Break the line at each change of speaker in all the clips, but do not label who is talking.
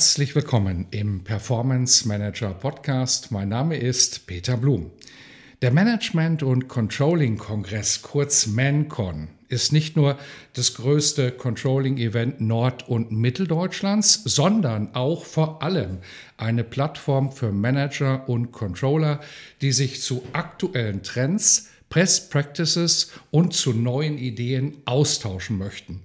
Herzlich willkommen im Performance Manager Podcast. Mein Name ist Peter Blum. Der Management- und Controlling-Kongress, kurz ManCon, ist nicht nur das größte Controlling-Event Nord- und Mitteldeutschlands, sondern auch vor allem eine Plattform für Manager und Controller, die sich zu aktuellen Trends, Best Practices und zu neuen Ideen austauschen möchten.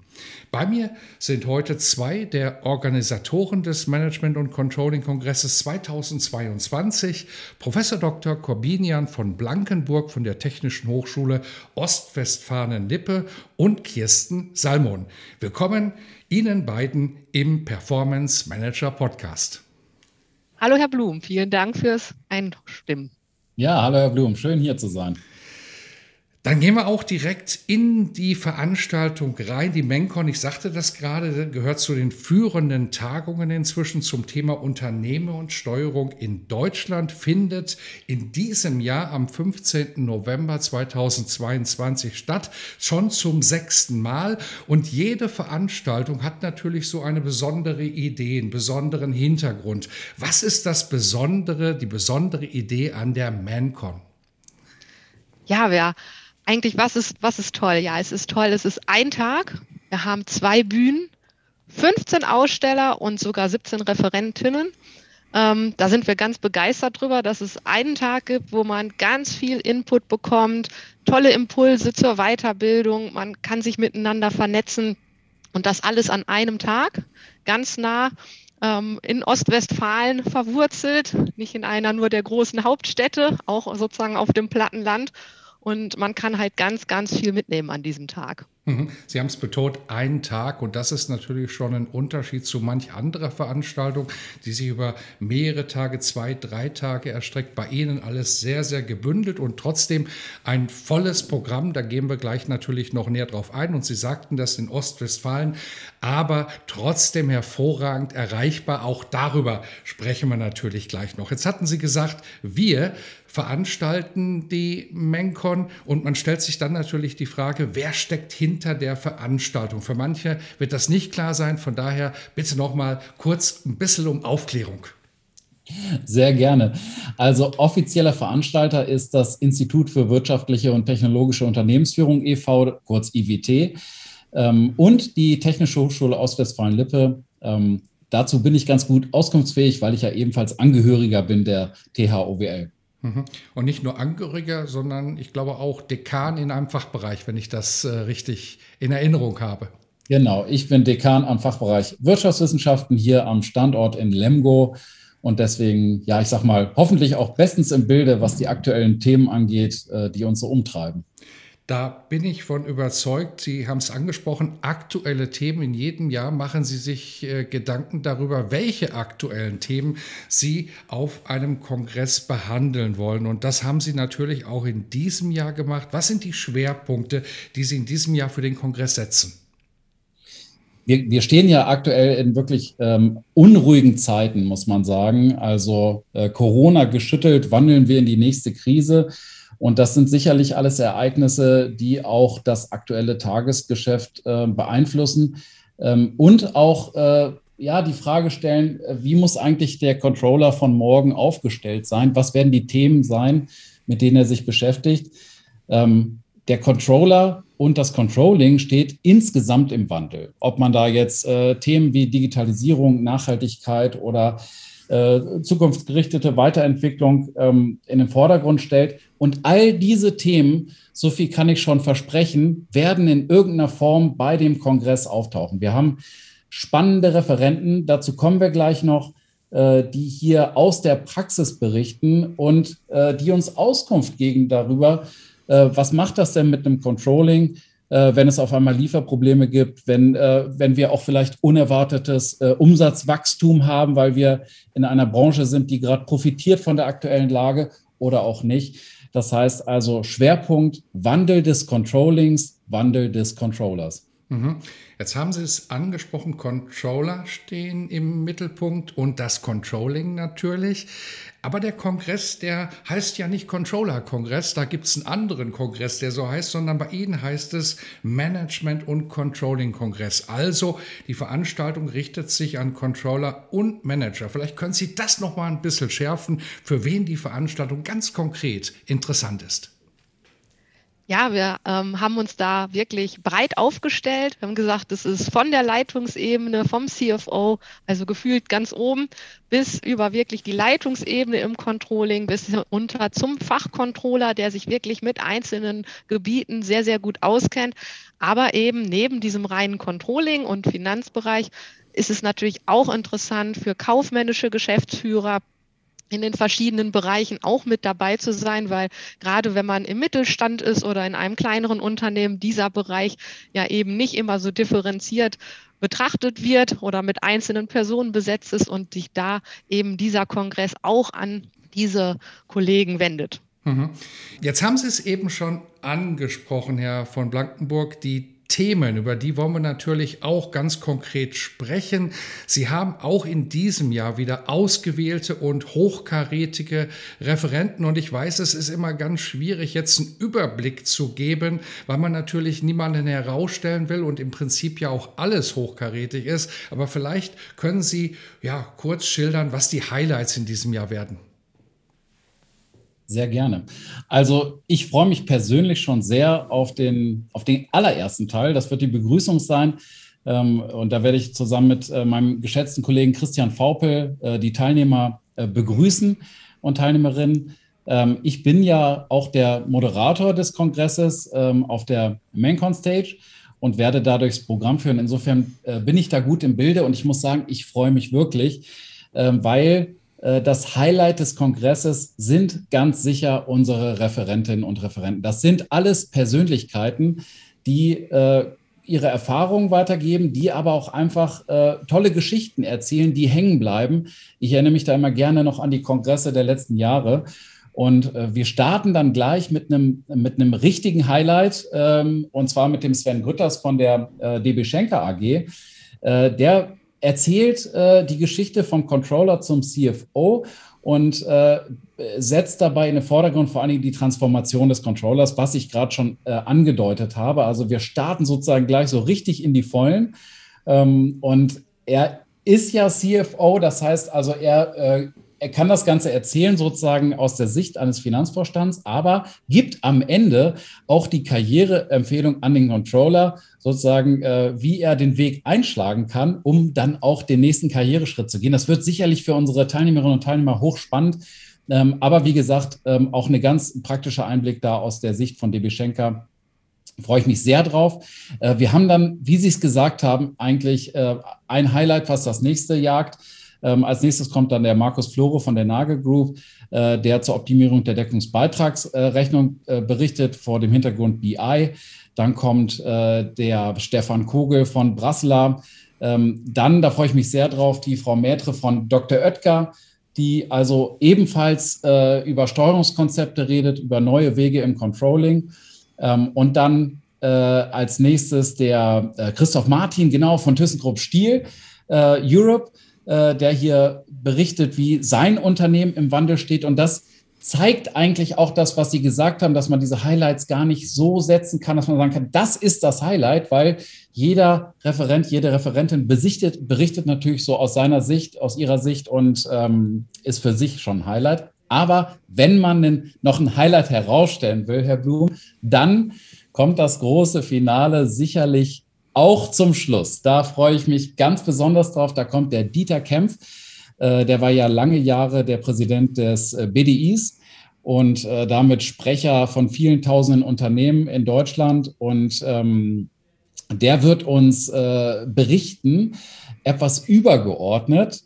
Bei mir sind heute zwei der Organisatoren des Management- und Controlling-Kongresses 2022, Professor Dr. Corbinian von Blankenburg von der Technischen Hochschule Ostwestfalen-Lippe und Kirsten Salmon. Willkommen Ihnen beiden im Performance Manager Podcast.
Hallo Herr Blum, vielen Dank fürs Einstimmen.
Ja, hallo Herr Blum, schön hier zu sein.
Dann gehen wir auch direkt in die Veranstaltung rein. Die Mencon, ich sagte das gerade, gehört zu den führenden Tagungen inzwischen zum Thema Unternehmen und Steuerung in Deutschland, findet in diesem Jahr am 15. November 2022 statt, schon zum sechsten Mal. Und jede Veranstaltung hat natürlich so eine besondere Idee, einen besonderen Hintergrund. Was ist das Besondere, die besondere Idee an der Mencon?
Ja, wir eigentlich, was ist, was ist toll? Ja, es ist toll, es ist ein Tag. Wir haben zwei Bühnen, 15 Aussteller und sogar 17 Referentinnen. Ähm, da sind wir ganz begeistert drüber, dass es einen Tag gibt, wo man ganz viel Input bekommt, tolle Impulse zur Weiterbildung, man kann sich miteinander vernetzen und das alles an einem Tag, ganz nah ähm, in Ostwestfalen verwurzelt, nicht in einer nur der großen Hauptstädte, auch sozusagen auf dem Plattenland und man kann halt ganz, ganz viel mitnehmen an diesem Tag.
Mhm. Sie haben es betont, ein Tag und das ist natürlich schon ein Unterschied zu manch anderer Veranstaltung, die sich über mehrere Tage, zwei, drei Tage erstreckt. Bei Ihnen alles sehr, sehr gebündelt und trotzdem ein volles Programm. Da gehen wir gleich natürlich noch näher drauf ein. Und Sie sagten das in Ostwestfalen, aber trotzdem hervorragend erreichbar. Auch darüber sprechen wir natürlich gleich noch. Jetzt hatten Sie gesagt, wir veranstalten die Mencon und man stellt sich dann natürlich die Frage, wer steckt hinter der Veranstaltung? Für manche wird das nicht klar sein, von daher bitte noch mal kurz ein bisschen um Aufklärung.
Sehr gerne. Also offizieller Veranstalter ist das Institut für wirtschaftliche und technologische Unternehmensführung e.V., kurz IWT, ähm, und die Technische Hochschule Ostwestfalen-Lippe. Ähm, dazu bin ich ganz gut auskunftsfähig, weil ich ja ebenfalls Angehöriger bin der THOWL.
Mhm. Und nicht nur Angehöriger, sondern ich glaube auch Dekan in einem Fachbereich, wenn ich das äh, richtig in Erinnerung habe.
Genau, ich bin Dekan am Fachbereich Wirtschaftswissenschaften hier am Standort in Lemgo und deswegen, ja, ich sag mal, hoffentlich auch bestens im Bilde, was die aktuellen Themen angeht, äh, die uns so umtreiben.
Da bin ich von überzeugt. Sie haben es angesprochen, aktuelle Themen. In jedem Jahr machen Sie sich äh, Gedanken darüber, welche aktuellen Themen Sie auf einem Kongress behandeln wollen. Und das haben Sie natürlich auch in diesem Jahr gemacht. Was sind die Schwerpunkte, die Sie in diesem Jahr für den Kongress setzen?
Wir, wir stehen ja aktuell in wirklich ähm, unruhigen Zeiten, muss man sagen. Also äh, Corona geschüttelt, wandeln wir in die nächste Krise. Und das sind sicherlich alles Ereignisse, die auch das aktuelle Tagesgeschäft äh, beeinflussen ähm, und auch äh, ja, die Frage stellen, äh, wie muss eigentlich der Controller von morgen aufgestellt sein? Was werden die Themen sein, mit denen er sich beschäftigt? Ähm, der Controller und das Controlling steht insgesamt im Wandel. Ob man da jetzt äh, Themen wie Digitalisierung, Nachhaltigkeit oder äh, zukunftsgerichtete Weiterentwicklung ähm, in den Vordergrund stellt. Und all diese Themen, so viel kann ich schon versprechen, werden in irgendeiner Form bei dem Kongress auftauchen. Wir haben spannende Referenten, dazu kommen wir gleich noch, äh, die hier aus der Praxis berichten und äh, die uns Auskunft geben darüber, äh, was macht das denn mit einem Controlling, äh, wenn es auf einmal Lieferprobleme gibt, wenn, äh, wenn wir auch vielleicht unerwartetes äh, Umsatzwachstum haben, weil wir in einer Branche sind, die gerade profitiert von der aktuellen Lage oder auch nicht. Das heißt also Schwerpunkt Wandel des Controllings, Wandel des Controllers.
Mhm. Jetzt haben Sie es angesprochen, Controller stehen im Mittelpunkt und das Controlling natürlich. Aber der Kongress, der heißt ja nicht Controller-Kongress, da gibt es einen anderen Kongress, der so heißt, sondern bei Ihnen heißt es Management- und Controlling-Kongress. Also die Veranstaltung richtet sich an Controller und Manager. Vielleicht können Sie das noch mal ein bisschen schärfen, für wen die Veranstaltung ganz konkret interessant ist.
Ja, wir ähm, haben uns da wirklich breit aufgestellt. Wir haben gesagt, es ist von der Leitungsebene, vom CFO, also gefühlt ganz oben, bis über wirklich die Leitungsebene im Controlling, bis runter zum Fachcontroller, der sich wirklich mit einzelnen Gebieten sehr, sehr gut auskennt. Aber eben neben diesem reinen Controlling und Finanzbereich ist es natürlich auch interessant für kaufmännische Geschäftsführer, in den verschiedenen Bereichen auch mit dabei zu sein, weil gerade wenn man im Mittelstand ist oder in einem kleineren Unternehmen, dieser Bereich ja eben nicht immer so differenziert betrachtet wird oder mit einzelnen Personen besetzt ist und sich da eben dieser Kongress auch an diese Kollegen wendet.
Mhm. Jetzt haben Sie es eben schon angesprochen, Herr von Blankenburg, die Themen, über die wollen wir natürlich auch ganz konkret sprechen. Sie haben auch in diesem Jahr wieder ausgewählte und hochkarätige Referenten und ich weiß, es ist immer ganz schwierig, jetzt einen Überblick zu geben, weil man natürlich niemanden herausstellen will und im Prinzip ja auch alles hochkarätig ist. Aber vielleicht können Sie ja kurz schildern, was die Highlights in diesem Jahr werden.
Sehr gerne. Also ich freue mich persönlich schon sehr auf den, auf den allerersten Teil. Das wird die Begrüßung sein. Ähm, und da werde ich zusammen mit äh, meinem geschätzten Kollegen Christian Faupel äh, die Teilnehmer äh, begrüßen und Teilnehmerinnen. Ähm, ich bin ja auch der Moderator des Kongresses ähm, auf der MainCon Stage und werde dadurch das Programm führen. Insofern bin ich da gut im Bilde und ich muss sagen, ich freue mich wirklich, weil das Highlight des Kongresses sind ganz sicher unsere Referentinnen und Referenten. Das sind alles Persönlichkeiten, die äh, ihre Erfahrungen weitergeben, die aber auch einfach äh, tolle Geschichten erzählen, die hängen bleiben. Ich erinnere mich da immer gerne noch an die Kongresse der letzten Jahre. Und äh, wir starten dann gleich mit einem, mit einem richtigen Highlight, ähm, und zwar mit dem Sven Grütters von der äh, DB Schenker AG. Äh, der erzählt äh, die Geschichte vom Controller zum CFO und äh, setzt dabei in den Vordergrund vor allen Dingen die Transformation des Controllers, was ich gerade schon äh, angedeutet habe. Also wir starten sozusagen gleich so richtig in die Vollen. Ähm, und er ist ja CFO, das heißt also, er äh, er kann das Ganze erzählen, sozusagen aus der Sicht eines Finanzvorstands, aber gibt am Ende auch die Karriereempfehlung an den Controller, sozusagen, äh, wie er den Weg einschlagen kann, um dann auch den nächsten Karriereschritt zu gehen. Das wird sicherlich für unsere Teilnehmerinnen und Teilnehmer hochspannend. Ähm, aber wie gesagt, ähm, auch ein ganz praktischer Einblick da aus der Sicht von DB Schenker. Freue ich mich sehr drauf. Äh, wir haben dann, wie Sie es gesagt haben, eigentlich äh, ein Highlight, was das nächste jagt. Ähm, als nächstes kommt dann der Markus Flore von der Nagel Group, äh, der zur Optimierung der Deckungsbeitragsrechnung äh, berichtet vor dem Hintergrund BI. Dann kommt äh, der Stefan Kogel von Brasseler. Ähm, dann, da freue ich mich sehr drauf, die Frau Mätre von Dr. Oetker, die also ebenfalls äh, über Steuerungskonzepte redet, über neue Wege im Controlling. Ähm, und dann äh, als nächstes der äh, Christoph Martin, genau von ThyssenKrupp Stiel äh, Europe, äh, der hier berichtet, wie sein Unternehmen im Wandel steht. Und das zeigt eigentlich auch das, was Sie gesagt haben, dass man diese Highlights gar nicht so setzen kann, dass man sagen kann, das ist das Highlight, weil jeder Referent, jede Referentin besichtet, berichtet natürlich so aus seiner Sicht, aus ihrer Sicht und ähm, ist für sich schon ein Highlight. Aber wenn man noch ein Highlight herausstellen will, Herr Blum, dann kommt das große Finale sicherlich auch zum Schluss. Da freue ich mich ganz besonders drauf. Da kommt der Dieter Kempf. Äh, der war ja lange Jahre der Präsident des äh, BDIs und äh, damit Sprecher von vielen tausenden Unternehmen in Deutschland. Und ähm, der wird uns berichten, etwas übergeordnet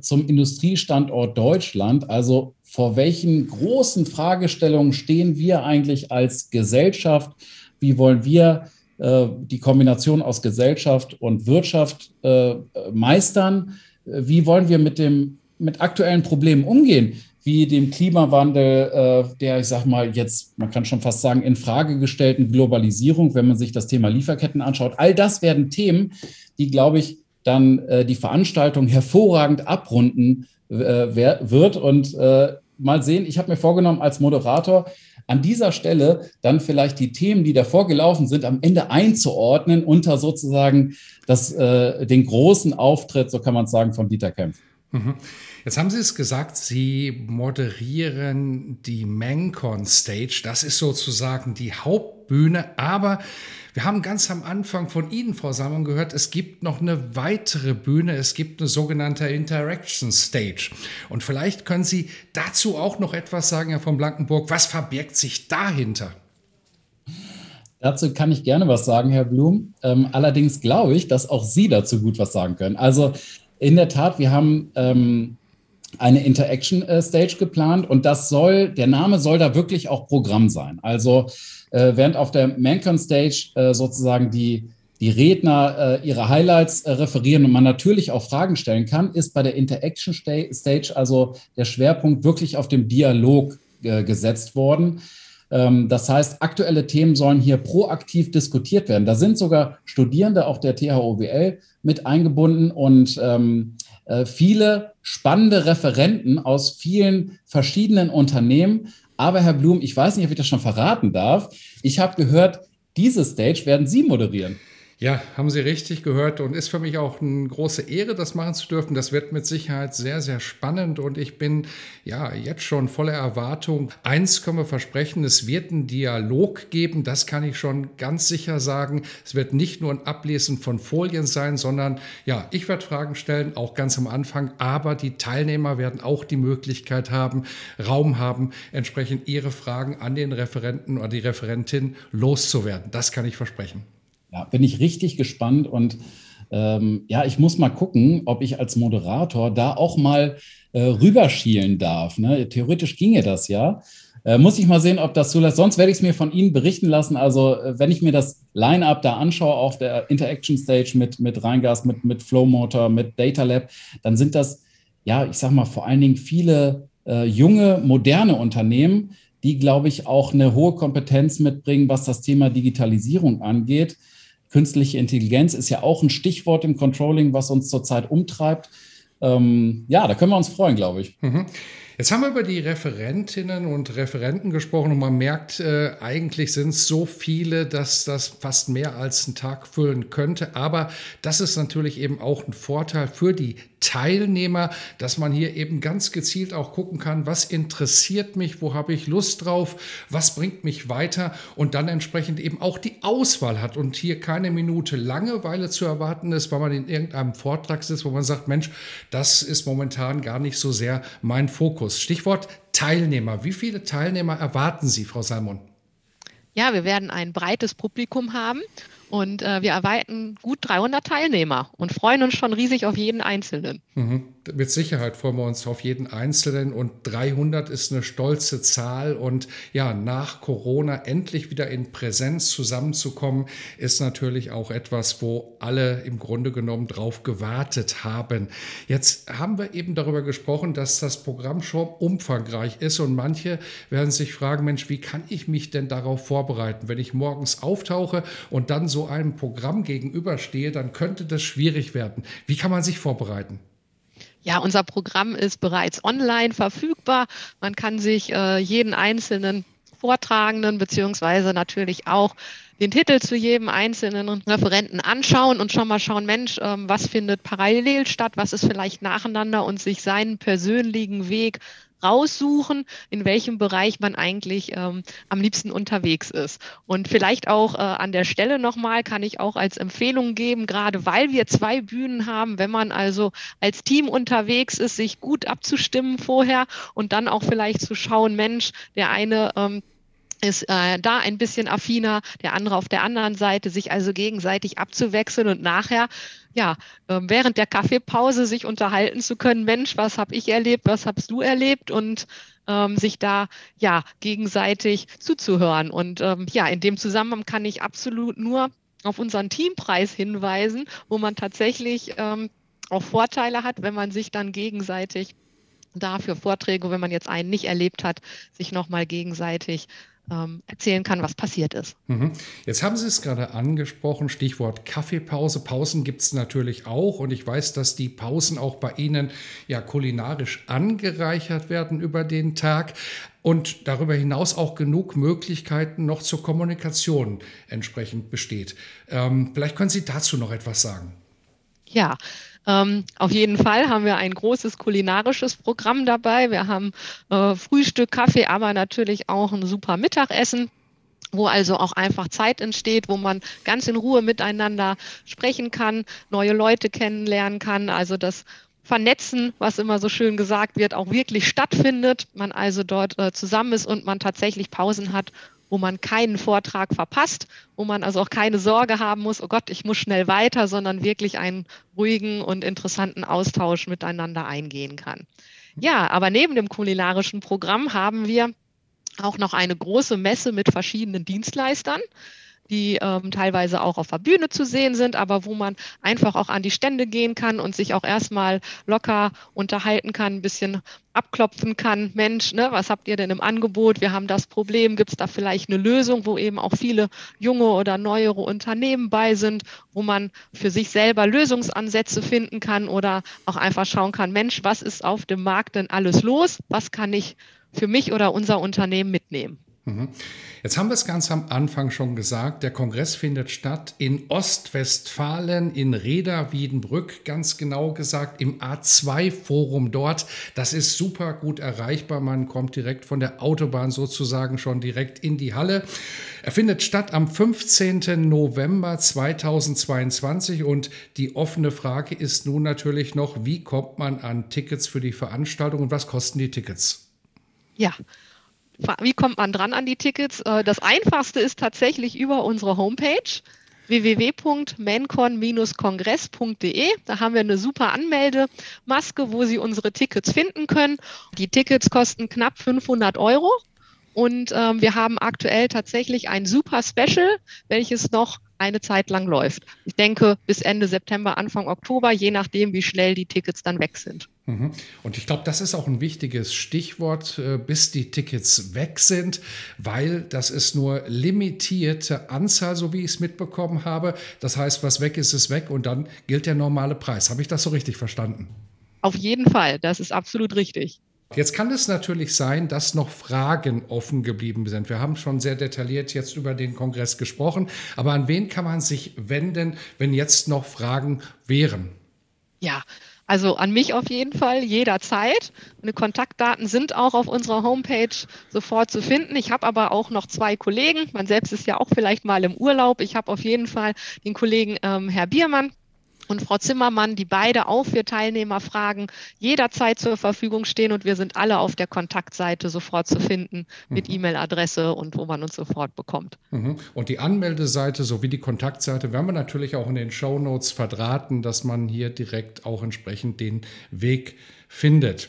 zum Industriestandort Deutschland. Also vor welchen großen Fragestellungen stehen wir eigentlich als Gesellschaft? Wie wollen wir die Kombination aus Gesellschaft und Wirtschaft äh, meistern? Wie wollen wir mit, dem, mit aktuellen Problemen umgehen? wie dem Klimawandel, äh, der, ich sag mal, jetzt, man kann schon fast sagen, in Frage gestellten Globalisierung, wenn man sich das Thema Lieferketten anschaut. All das werden Themen, die, glaube ich, dann äh, die Veranstaltung hervorragend abrunden äh, wird. Und äh, mal sehen, ich habe mir vorgenommen, als Moderator an dieser Stelle dann vielleicht die Themen, die davor gelaufen sind, am Ende einzuordnen unter sozusagen das, äh, den großen Auftritt, so kann man sagen, von Dieter Kempf.
Mhm. Jetzt haben Sie es gesagt, Sie moderieren die Mancon Stage. Das ist sozusagen die Hauptbühne, aber wir haben ganz am Anfang von Ihnen, Frau Salmon, gehört, es gibt noch eine weitere Bühne, es gibt eine sogenannte Interaction Stage. Und vielleicht können Sie dazu auch noch etwas sagen, Herr von Blankenburg. Was verbirgt sich dahinter?
Dazu kann ich gerne was sagen, Herr Blum. Ähm, allerdings glaube ich, dass auch Sie dazu gut was sagen können. Also in der Tat, wir haben ähm, eine Interaction äh, Stage geplant und das soll, der Name soll da wirklich auch Programm sein. Also äh, während auf der Mancon Stage äh, sozusagen die, die Redner äh, ihre Highlights äh, referieren und man natürlich auch Fragen stellen kann, ist bei der Interaction Stage also der Schwerpunkt wirklich auf dem Dialog äh, gesetzt worden. Ähm, das heißt, aktuelle Themen sollen hier proaktiv diskutiert werden. Da sind sogar Studierende auch der THOWL mit eingebunden und ähm, viele spannende Referenten aus vielen verschiedenen Unternehmen aber Herr Blum, ich weiß nicht, ob ich das schon verraten darf. Ich habe gehört, diese Stage werden Sie moderieren.
Ja, haben Sie richtig gehört und ist für mich auch eine große Ehre, das machen zu dürfen. Das wird mit Sicherheit sehr, sehr spannend und ich bin ja jetzt schon voller Erwartung. Eins können wir versprechen, es wird einen Dialog geben, das kann ich schon ganz sicher sagen. Es wird nicht nur ein Ablesen von Folien sein, sondern ja, ich werde Fragen stellen, auch ganz am Anfang, aber die Teilnehmer werden auch die Möglichkeit haben, Raum haben, entsprechend ihre Fragen an den Referenten oder die Referentin loszuwerden. Das kann ich versprechen.
Ja, bin ich richtig gespannt und ähm, ja, ich muss mal gucken, ob ich als Moderator da auch mal äh, rüberschielen darf. Ne? Theoretisch ginge das ja. Äh, muss ich mal sehen, ob das zulässt. Sonst werde ich es mir von Ihnen berichten lassen. Also, äh, wenn ich mir das Line-Up da anschaue auf der Interaction Stage mit, mit Rheingas, mit, mit Flow mit Data Lab, dann sind das, ja, ich sag mal, vor allen Dingen viele äh, junge, moderne Unternehmen, die, glaube ich, auch eine hohe Kompetenz mitbringen, was das Thema Digitalisierung angeht. Künstliche Intelligenz ist ja auch ein Stichwort im Controlling, was uns zurzeit umtreibt. Ähm, ja, da können wir uns freuen, glaube ich.
Mhm. Jetzt haben wir über die Referentinnen und Referenten gesprochen und man merkt, äh, eigentlich sind es so viele, dass das fast mehr als einen Tag füllen könnte. Aber das ist natürlich eben auch ein Vorteil für die Teilnehmer, dass man hier eben ganz gezielt auch gucken kann, was interessiert mich, wo habe ich Lust drauf, was bringt mich weiter und dann entsprechend eben auch die Auswahl hat und hier keine Minute Langeweile zu erwarten ist, weil man in irgendeinem Vortrag sitzt, wo man sagt, Mensch, das ist momentan gar nicht so sehr mein Fokus. Stichwort Teilnehmer. Wie viele Teilnehmer erwarten Sie, Frau Salmon?
Ja, wir werden ein breites Publikum haben und äh, wir erwarten gut 300 Teilnehmer und freuen uns schon riesig auf jeden Einzelnen.
Mhm. Mit Sicherheit freuen wir uns auf jeden Einzelnen und 300 ist eine stolze Zahl und ja, nach Corona endlich wieder in Präsenz zusammenzukommen, ist natürlich auch etwas, wo alle im Grunde genommen drauf gewartet haben. Jetzt haben wir eben darüber gesprochen, dass das Programm schon umfangreich ist und manche werden sich fragen, Mensch, wie kann ich mich denn darauf vorbereiten? Wenn ich morgens auftauche und dann so einem Programm gegenüberstehe, dann könnte das schwierig werden. Wie kann man sich vorbereiten?
Ja, unser Programm ist bereits online verfügbar. Man kann sich äh, jeden einzelnen Vortragenden beziehungsweise natürlich auch den Titel zu jedem einzelnen Referenten anschauen und schon mal schauen, Mensch, ähm, was findet parallel statt, was ist vielleicht nacheinander und sich seinen persönlichen Weg raussuchen, in welchem Bereich man eigentlich ähm, am liebsten unterwegs ist. Und vielleicht auch äh, an der Stelle nochmal kann ich auch als Empfehlung geben, gerade weil wir zwei Bühnen haben, wenn man also als Team unterwegs ist, sich gut abzustimmen vorher und dann auch vielleicht zu schauen, Mensch, der eine ähm, ist äh, da ein bisschen affiner, der andere auf der anderen Seite, sich also gegenseitig abzuwechseln und nachher, ja, äh, während der Kaffeepause sich unterhalten zu können, Mensch, was habe ich erlebt, was hast du erlebt und ähm, sich da ja gegenseitig zuzuhören. Und ähm, ja, in dem Zusammenhang kann ich absolut nur auf unseren Teampreis hinweisen, wo man tatsächlich ähm, auch Vorteile hat, wenn man sich dann gegenseitig dafür Vorträge, wenn man jetzt einen nicht erlebt hat, sich nochmal gegenseitig ähm, erzählen kann, was passiert ist.
Mhm. Jetzt haben Sie es gerade angesprochen, Stichwort Kaffeepause. Pausen gibt es natürlich auch und ich weiß, dass die Pausen auch bei Ihnen ja kulinarisch angereichert werden über den Tag und darüber hinaus auch genug Möglichkeiten noch zur Kommunikation entsprechend besteht. Ähm, vielleicht können Sie dazu noch etwas sagen.
Ja, ähm, auf jeden Fall haben wir ein großes kulinarisches Programm dabei. Wir haben äh, Frühstück, Kaffee, aber natürlich auch ein super Mittagessen wo also auch einfach Zeit entsteht, wo man ganz in Ruhe miteinander sprechen kann, neue Leute kennenlernen kann, also das Vernetzen, was immer so schön gesagt wird, auch wirklich stattfindet, man also dort äh, zusammen ist und man tatsächlich Pausen hat, wo man keinen Vortrag verpasst, wo man also auch keine Sorge haben muss, oh Gott, ich muss schnell weiter, sondern wirklich einen ruhigen und interessanten Austausch miteinander eingehen kann. Ja, aber neben dem kulinarischen Programm haben wir auch noch eine große Messe mit verschiedenen Dienstleistern die ähm, teilweise auch auf der Bühne zu sehen sind, aber wo man einfach auch an die Stände gehen kann und sich auch erstmal locker unterhalten kann, ein bisschen abklopfen kann, Mensch, ne, was habt ihr denn im Angebot? Wir haben das Problem, gibt es da vielleicht eine Lösung, wo eben auch viele junge oder neuere Unternehmen bei sind, wo man für sich selber Lösungsansätze finden kann oder auch einfach schauen kann, Mensch, was ist auf dem Markt denn alles los? Was kann ich für mich oder unser Unternehmen mitnehmen?
Mhm. Jetzt haben wir es ganz am Anfang schon gesagt, der Kongress findet statt in Ostwestfalen, in Reda-Wiedenbrück, ganz genau gesagt im A2-Forum dort. Das ist super gut erreichbar. Man kommt direkt von der Autobahn sozusagen schon direkt in die Halle. Er findet statt am 15. November 2022 und die offene Frage ist nun natürlich noch, wie kommt man an Tickets für die Veranstaltung und was kosten die Tickets?
Ja, wie kommt man dran an die Tickets? Äh, das einfachste ist tatsächlich über unsere Homepage www.mancon-kongress.de. Da haben wir eine super Anmeldemaske, wo Sie unsere Tickets finden können. Die Tickets kosten knapp 500 Euro. Und ähm, wir haben aktuell tatsächlich ein super Special, welches noch eine Zeit lang läuft. Ich denke bis Ende September, Anfang Oktober, je nachdem, wie schnell die Tickets dann weg sind.
Mhm. Und ich glaube, das ist auch ein wichtiges Stichwort, äh, bis die Tickets weg sind, weil das ist nur limitierte Anzahl, so wie ich es mitbekommen habe. Das heißt, was weg ist, ist weg und dann gilt der normale Preis. Habe ich das so richtig verstanden?
Auf jeden Fall, das ist absolut richtig.
Jetzt kann es natürlich sein, dass noch Fragen offen geblieben sind. Wir haben schon sehr detailliert jetzt über den Kongress gesprochen, aber an wen kann man sich wenden, wenn jetzt noch Fragen wären?
Ja, also an mich auf jeden Fall jederzeit. Meine Kontaktdaten sind auch auf unserer Homepage sofort zu finden. Ich habe aber auch noch zwei Kollegen. Man selbst ist ja auch vielleicht mal im Urlaub. Ich habe auf jeden Fall den Kollegen ähm, Herr Biermann, und Frau Zimmermann, die beide auch für Teilnehmerfragen jederzeit zur Verfügung stehen und wir sind alle auf der Kontaktseite sofort zu finden mit mhm. E-Mail-Adresse und wo man uns sofort bekommt.
Mhm. Und die Anmeldeseite sowie die Kontaktseite werden wir natürlich auch in den Show Notes verdrahten, dass man hier direkt auch entsprechend den Weg findet.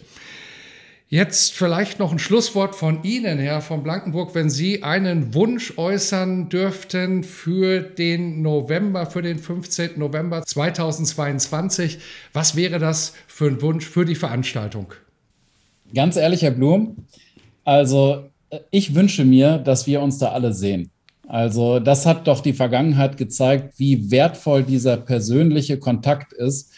Jetzt vielleicht noch ein Schlusswort von Ihnen, Herr von Blankenburg, wenn Sie einen Wunsch äußern dürften für den November, für den 15. November 2022. Was wäre das für ein Wunsch für die Veranstaltung?
Ganz ehrlich, Herr Blum, also ich wünsche mir, dass wir uns da alle sehen. Also das hat doch die Vergangenheit gezeigt, wie wertvoll dieser persönliche Kontakt ist.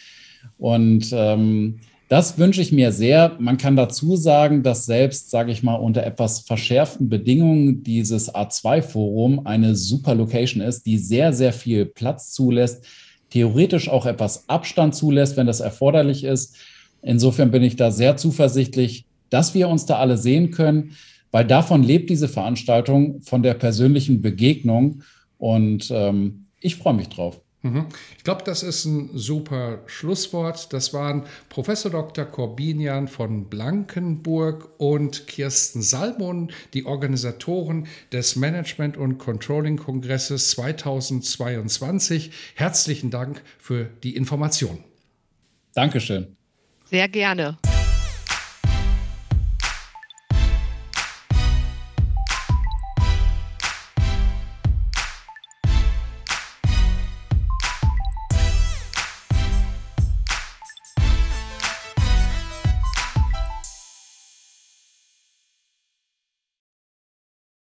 Und ähm, das wünsche ich mir sehr. Man kann dazu sagen, dass selbst, sage ich mal, unter etwas verschärften Bedingungen dieses A2-Forum eine super Location ist, die sehr, sehr viel Platz zulässt, theoretisch auch etwas Abstand zulässt, wenn das erforderlich ist. Insofern bin ich da sehr zuversichtlich, dass wir uns da alle sehen können, weil davon lebt diese Veranstaltung, von der persönlichen Begegnung. Und ähm, ich freue mich drauf.
Mhm. Ich glaube, das ist ein super Schlusswort. Das waren Professor Dr. Corbinian von Blankenburg und Kirsten Salmon, die Organisatoren des Management- und Controlling-Kongresses 2022. Herzlichen Dank für die Information.
Dankeschön.
Sehr gerne.